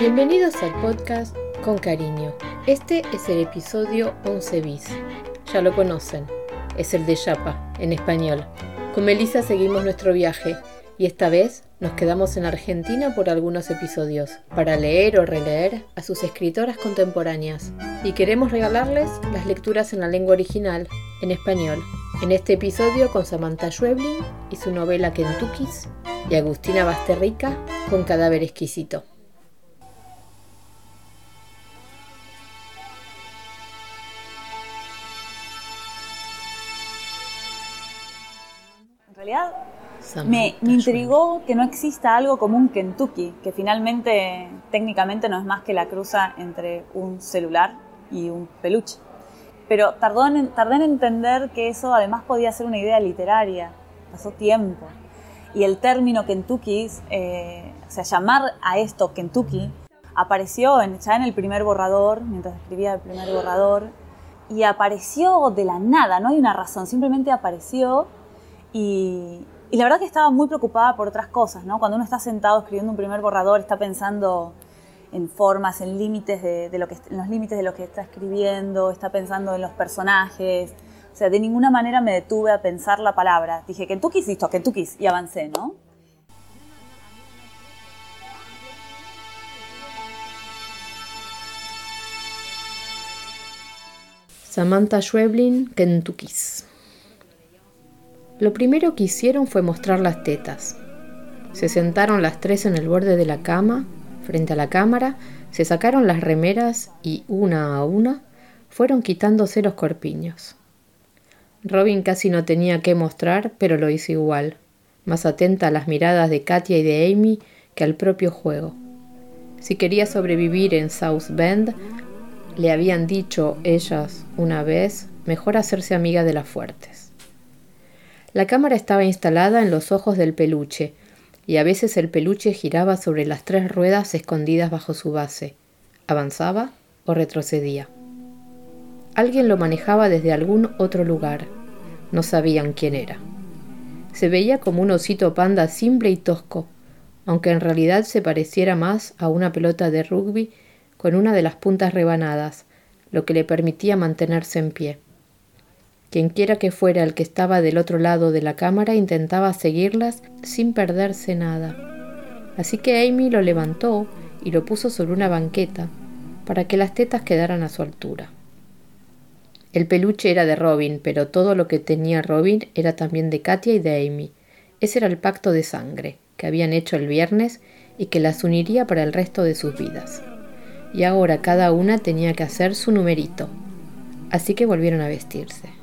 Bienvenidos al podcast Con Cariño. Este es el episodio 11 bis. Ya lo conocen, es el de Yapa, en español. Con Melissa seguimos nuestro viaje y esta vez nos quedamos en Argentina por algunos episodios, para leer o releer a sus escritoras contemporáneas. Y queremos regalarles las lecturas en la lengua original, en español. En este episodio con Samantha Schweblin y su novela Kentucky's y Agustina Basterrica con Cadáver Exquisito. Me, me, intrigó que no exista algo como un Kentucky, que finalmente técnicamente no es más que la cruza entre un celular y un peluche. Pero tardó en, tardé en entender que eso además podía ser una idea literaria. Pasó tiempo. Y el término Kentucky, eh, o sea, llamar a esto Kentucky, apareció en, ya en el primer borrador, mientras escribía el primer borrador, y apareció de la nada, no hay una razón, simplemente apareció y, y la verdad que estaba muy preocupada por otras cosas, ¿no? Cuando uno está sentado escribiendo un primer borrador, está pensando en formas, en límites de, los límites de lo que está escribiendo, está pensando en los personajes. O sea, de ninguna manera me detuve a pensar la palabra. Dije, Kentucky, listo, Kentucky, y avancé, ¿no? Samantha Schweblin, Kentuckys. Lo primero que hicieron fue mostrar las tetas. Se sentaron las tres en el borde de la cama, frente a la cámara, se sacaron las remeras y, una a una, fueron quitándose los corpiños. Robin casi no tenía que mostrar, pero lo hizo igual, más atenta a las miradas de Katia y de Amy que al propio juego. Si quería sobrevivir en South Bend, le habían dicho ellas una vez, mejor hacerse amiga de las fuertes. La cámara estaba instalada en los ojos del peluche, y a veces el peluche giraba sobre las tres ruedas escondidas bajo su base. Avanzaba o retrocedía. Alguien lo manejaba desde algún otro lugar. No sabían quién era. Se veía como un osito panda simple y tosco, aunque en realidad se pareciera más a una pelota de rugby con una de las puntas rebanadas, lo que le permitía mantenerse en pie. Quienquiera que fuera el que estaba del otro lado de la cámara intentaba seguirlas sin perderse nada. Así que Amy lo levantó y lo puso sobre una banqueta para que las tetas quedaran a su altura. El peluche era de Robin, pero todo lo que tenía Robin era también de Katia y de Amy. Ese era el pacto de sangre que habían hecho el viernes y que las uniría para el resto de sus vidas. Y ahora cada una tenía que hacer su numerito. Así que volvieron a vestirse.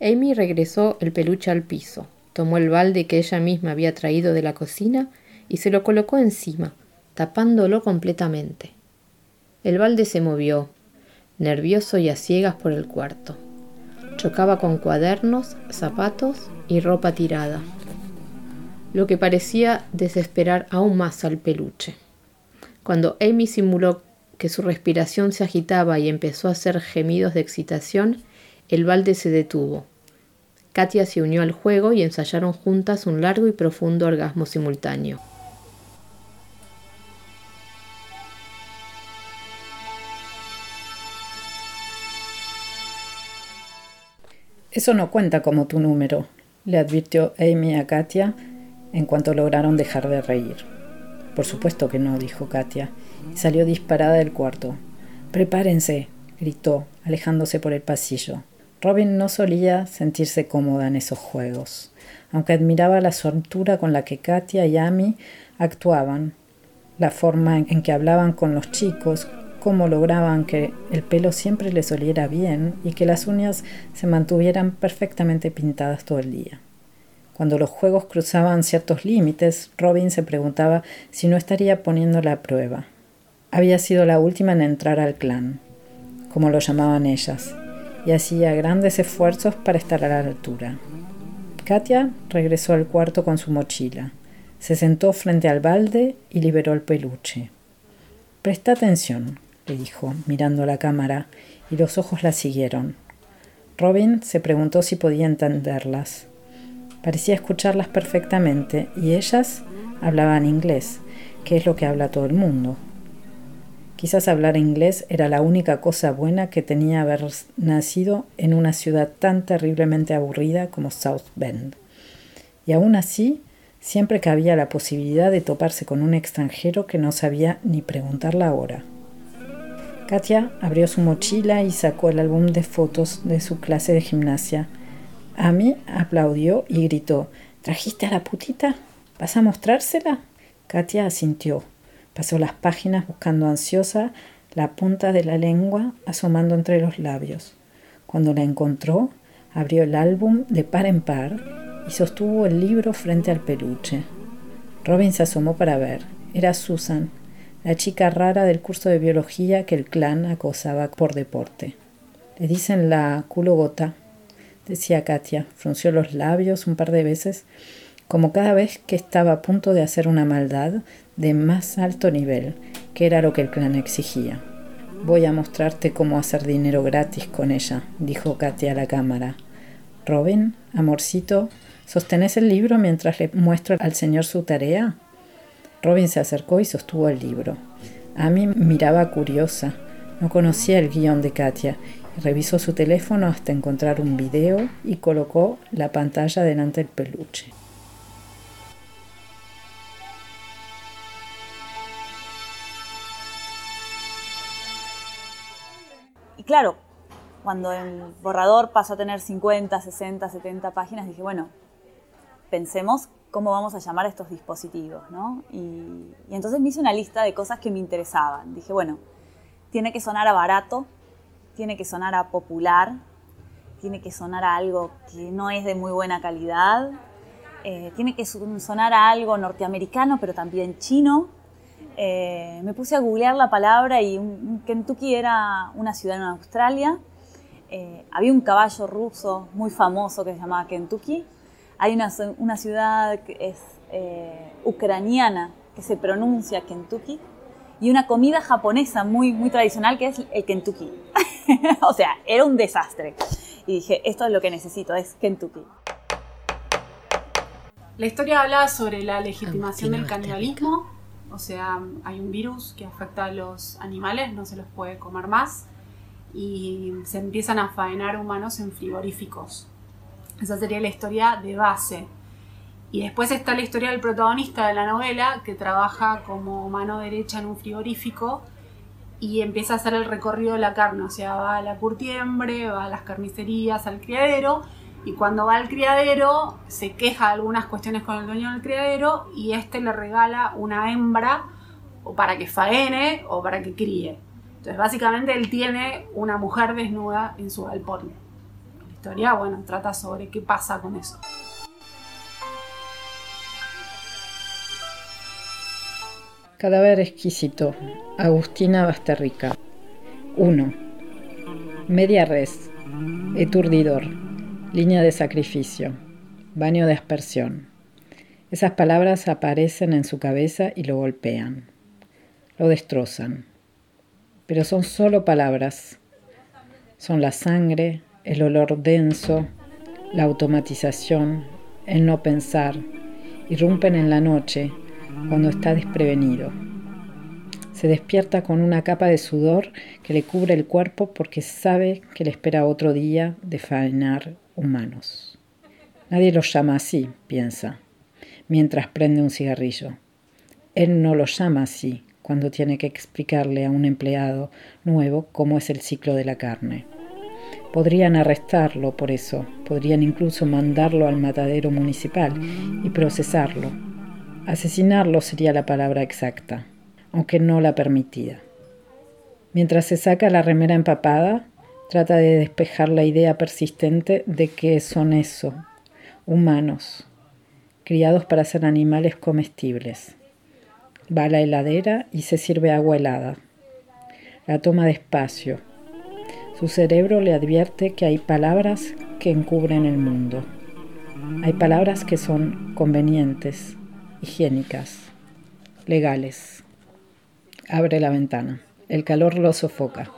Amy regresó el peluche al piso, tomó el balde que ella misma había traído de la cocina y se lo colocó encima, tapándolo completamente. El balde se movió, nervioso y a ciegas por el cuarto. Chocaba con cuadernos, zapatos y ropa tirada, lo que parecía desesperar aún más al peluche. Cuando Amy simuló que su respiración se agitaba y empezó a hacer gemidos de excitación, el balde se detuvo. Katia se unió al juego y ensayaron juntas un largo y profundo orgasmo simultáneo. Eso no cuenta como tu número, le advirtió Amy a Katia en cuanto lograron dejar de reír. Por supuesto que no, dijo Katia, y salió disparada del cuarto. Prepárense, gritó, alejándose por el pasillo. Robin no solía sentirse cómoda en esos juegos, aunque admiraba la soltura con la que Katia y Amy actuaban, la forma en que hablaban con los chicos, cómo lograban que el pelo siempre les oliera bien y que las uñas se mantuvieran perfectamente pintadas todo el día. Cuando los juegos cruzaban ciertos límites, Robin se preguntaba si no estaría poniéndola a prueba. Había sido la última en entrar al clan, como lo llamaban ellas, y hacía grandes esfuerzos para estar a la altura. Katia regresó al cuarto con su mochila. Se sentó frente al balde y liberó el peluche. Presta atención, le dijo, mirando la cámara, y los ojos la siguieron. Robin se preguntó si podía entenderlas. Parecía escucharlas perfectamente, y ellas hablaban inglés, que es lo que habla todo el mundo. Quizás hablar inglés era la única cosa buena que tenía haber nacido en una ciudad tan terriblemente aburrida como South Bend. Y aún así, siempre que había la posibilidad de toparse con un extranjero que no sabía ni preguntar la hora. Katia abrió su mochila y sacó el álbum de fotos de su clase de gimnasia. Amy aplaudió y gritó ¿Trajiste a la putita? ¿Vas a mostrársela? Katia asintió. Pasó las páginas buscando ansiosa la punta de la lengua asomando entre los labios. Cuando la encontró, abrió el álbum de par en par y sostuvo el libro frente al peluche. Robin se asomó para ver. Era Susan, la chica rara del curso de biología que el clan acosaba por deporte. Le dicen la culo gota, decía Katia. Frunció los labios un par de veces, como cada vez que estaba a punto de hacer una maldad de más alto nivel, que era lo que el clan exigía. Voy a mostrarte cómo hacer dinero gratis con ella, dijo Katia a la cámara. Robin, amorcito, ¿sostenés el libro mientras le muestro al señor su tarea? Robin se acercó y sostuvo el libro. Amy miraba curiosa. No conocía el guion de Katia y revisó su teléfono hasta encontrar un video y colocó la pantalla delante del peluche. Claro, cuando el borrador pasó a tener 50, 60, 70 páginas, dije, bueno, pensemos cómo vamos a llamar a estos dispositivos, ¿no? Y, entonces me hice una lista de cosas que me interesaban. Dije, bueno, tiene que sonar a barato, tiene que sonar a popular, tiene que sonar a algo que no es de muy buena calidad, eh, tiene que sonar a algo norteamericano, pero también chino, eh, me puse a googlear la palabra y Kentucky era una ciudad en Australia. Eh, había un caballo ruso muy famoso que se llamaba Kentucky. Hay una, ciudad que es eh, ucraniana que se pronuncia Kentucky. Y una comida japonesa muy, muy tradicional que es el Kentucky. o sea, era un desastre. Y dije, esto es lo que necesito, es Kentucky. La historia habla sobre la legitimación del canibalismo o sea, hay un virus que afecta a los animales, no se los puede comer más y se empiezan a faenar humanos en frigoríficos. Esa sería la historia de base. Y después está la historia del protagonista de la novela que trabaja como mano derecha en un frigorífico y empieza a hacer el recorrido de la carne, o sea, va a la curtiembre, va a las carnicerías, al criadero y cuando va al criadero se queja de algunas cuestiones con el dueño del criadero y este le regala una hembra o para que faene o para que críe. Entonces básicamente él tiene una mujer desnuda en su galpón. La historia, bueno, trata sobre qué pasa con eso. Cadáver exquisito. Agustina Basterrica. 1. Media res. Eturdidor. Línea de sacrificio. Baño de aspersión. Esas palabras aparecen en su cabeza y lo golpean. Lo destrozan. Pero son solo palabras. Son la sangre, el olor denso, la automatización, el no pensar. Irrumpen en la noche cuando está desprevenido. Se despierta con una capa de sudor que le cubre el cuerpo porque sabe que le espera otro día de faenar humanos. Nadie los llama así, piensa, mientras prende un cigarrillo. Él no los llama así cuando tiene que explicarle a un empleado nuevo cómo es el ciclo de la carne. Podrían arrestarlo por eso, podrían incluso mandarlo al matadero municipal y procesarlo. Asesinarlo sería la palabra exacta aunque no la permitida. Mientras se saca la remera empapada, trata de despejar la idea persistente de que son eso, humanos, criados para ser animales comestibles. Va a la heladera y se sirve agua helada. La toma despacio. Su cerebro le advierte que hay palabras que encubren el mundo. Hay palabras que son convenientes, higiénicas, legales. Abre la ventana. El calor lo sofoca.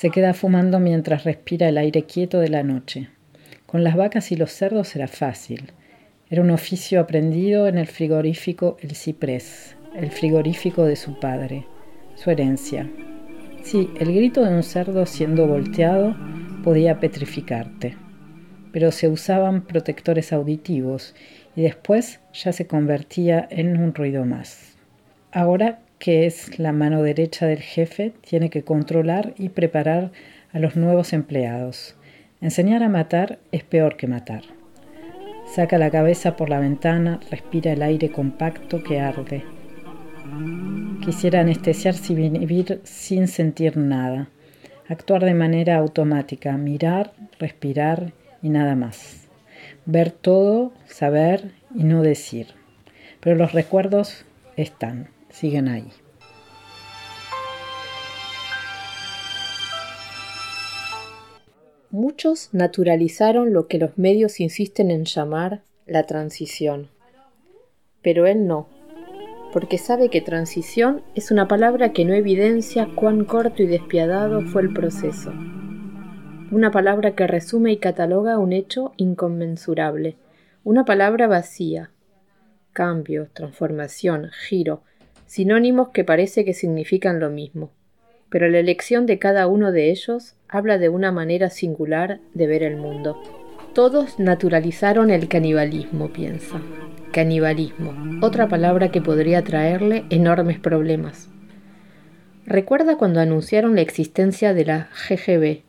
Se queda fumando mientras respira el aire quieto de la noche. Con las vacas y los cerdos era fácil. Era un oficio aprendido en el frigorífico El Ciprés, el frigorífico de su padre, su herencia. Sí, el grito de un cerdo siendo volteado podía petrificarte, pero se usaban protectores auditivos y después ya se convertía en un ruido más. Ahora que es la mano derecha del jefe, tiene que controlar y preparar a los nuevos empleados. Enseñar a matar es peor que matar. Saca la cabeza por la ventana, respira el aire compacto que arde. Quisiera anestesiarse y vivir sin sentir nada, actuar de manera automática, mirar, respirar y nada más. Ver todo, saber y no decir. Pero los recuerdos están, siguen ahí. Muchos naturalizaron lo que los medios insisten en llamar la transición. Pero él no, porque sabe que transición es una palabra que no evidencia cuán corto y despiadado fue el proceso. Una palabra que resume y cataloga un hecho inconmensurable, una palabra vacía. Cambio, transformación, giro, sinónimos que parece que significan lo mismo pero la elección de cada uno de ellos habla de una manera singular de ver el mundo. Todos naturalizaron el canibalismo, piensa. Canibalismo, otra palabra que podría traerle enormes problemas. Recuerda cuando anunciaron la existencia de la GGB,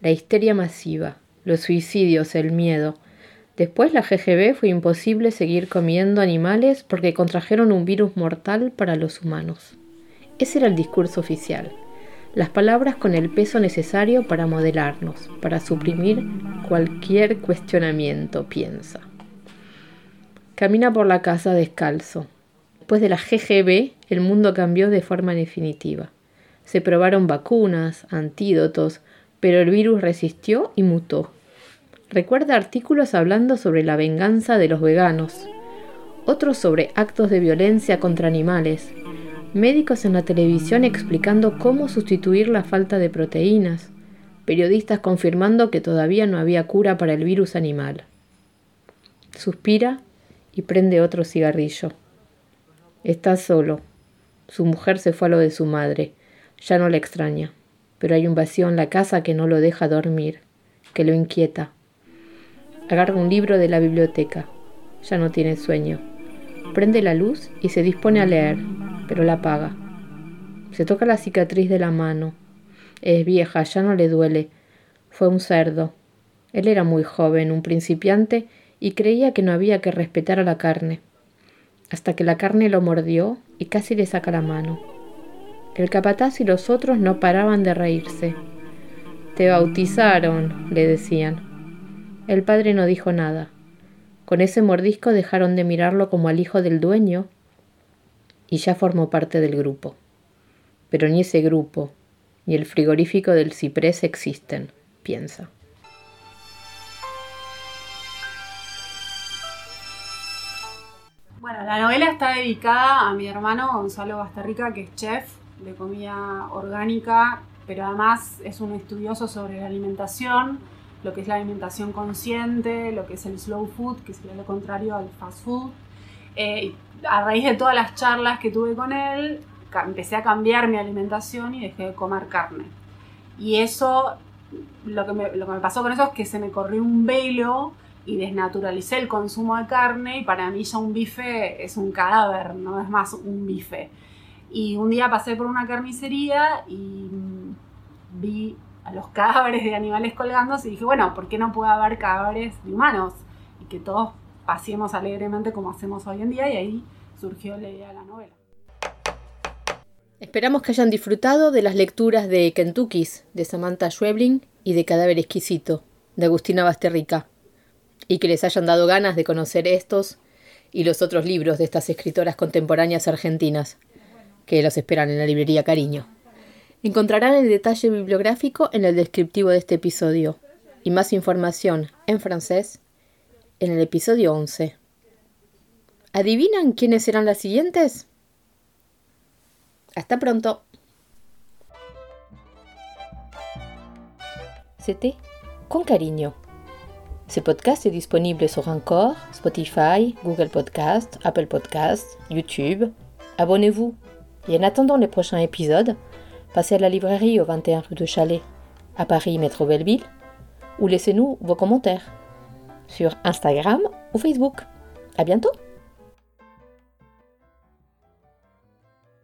la histeria masiva, los suicidios, el miedo. Después la GGB fue imposible seguir comiendo animales porque contrajeron un virus mortal para los humanos. Ese era el discurso oficial las palabras con el peso necesario para modelarnos, para suprimir cualquier cuestionamiento, piensa. Camina por la casa descalzo. Después de la GGB, el mundo cambió de forma definitiva. Se probaron vacunas, antídotos, pero el virus resistió y mutó. Recuerda artículos hablando sobre la venganza de los veganos, otros sobre actos de violencia contra animales, médicos en la televisión explicando cómo sustituir la falta de proteínas, periodistas confirmando que todavía no había cura para el virus animal. Suspira y prende otro cigarrillo. Está solo. Su mujer se fue a lo de su madre. Ya no le extraña. Pero hay un vacío en la casa que no lo deja dormir, que lo inquieta. Agarra un libro de la biblioteca. Ya no tiene sueño. Prende la luz y se dispone a leer pero la apaga. Se toca la cicatriz de la mano. Es vieja, ya no le duele. Fue un cerdo. Él era muy joven, un principiante, y creía que no había que respetar a la carne. Hasta que la carne lo mordió y casi le saca la mano. El capataz y los otros no paraban de reírse. Te bautizaron, le decían. El padre no dijo nada. Con ese mordisco dejaron de mirarlo como al hijo del dueño y ya formó parte del grupo. Pero ni ese grupo, ni el frigorífico del ciprés existen, piensa. Bueno, la novela está dedicada a mi hermano Gonzalo Bastarrica, que es chef de comida orgánica, pero además es un estudioso sobre la alimentación, lo que es la alimentación consciente, lo que es el slow food, que sería lo contrario al fast food. Eh, a raíz de todas las charlas que tuve con él, empecé a cambiar mi alimentación y dejé de comer carne. Y eso, lo que, me, lo que me pasó con eso es que se me corrió un velo y desnaturalicé el consumo de carne y para mí ya un bife es un cadáver, no es más un bife. Y un día pasé por una carnicería y vi a los cadáveres de animales colgándose y dije, bueno, ¿por qué no puede haber cadáveres de humanos? Y que todos pasemos alegremente como hacemos hoy en día y ahí surgió la idea de la novela. Esperamos que hayan disfrutado de las lecturas de Kentucky's de Samantha Schweblin y de Cadáver Exquisito de Agustina Basterrica y que les hayan dado ganas de conocer estos y los otros libros de estas escritoras contemporáneas argentinas que los esperan en la librería Cariño. Encontrarán el detalle bibliográfico en el descriptivo de este episodio y más información en francés en el episodio 11. ¿Adivinan quiénes serán las siguientes? Hasta pronto. C'était Con cariño. Ce podcast est disponible sur Encore, Spotify, Google Podcast, Apple Podcast, YouTube. Abonnez-vous. Et en attendant les prochains épisodes, passez à la librairie au 21 rue de Chalet, à Paris Métro Belleville, ou laissez-nous vos commentaires sur Instagram ou Facebook. À bientôt!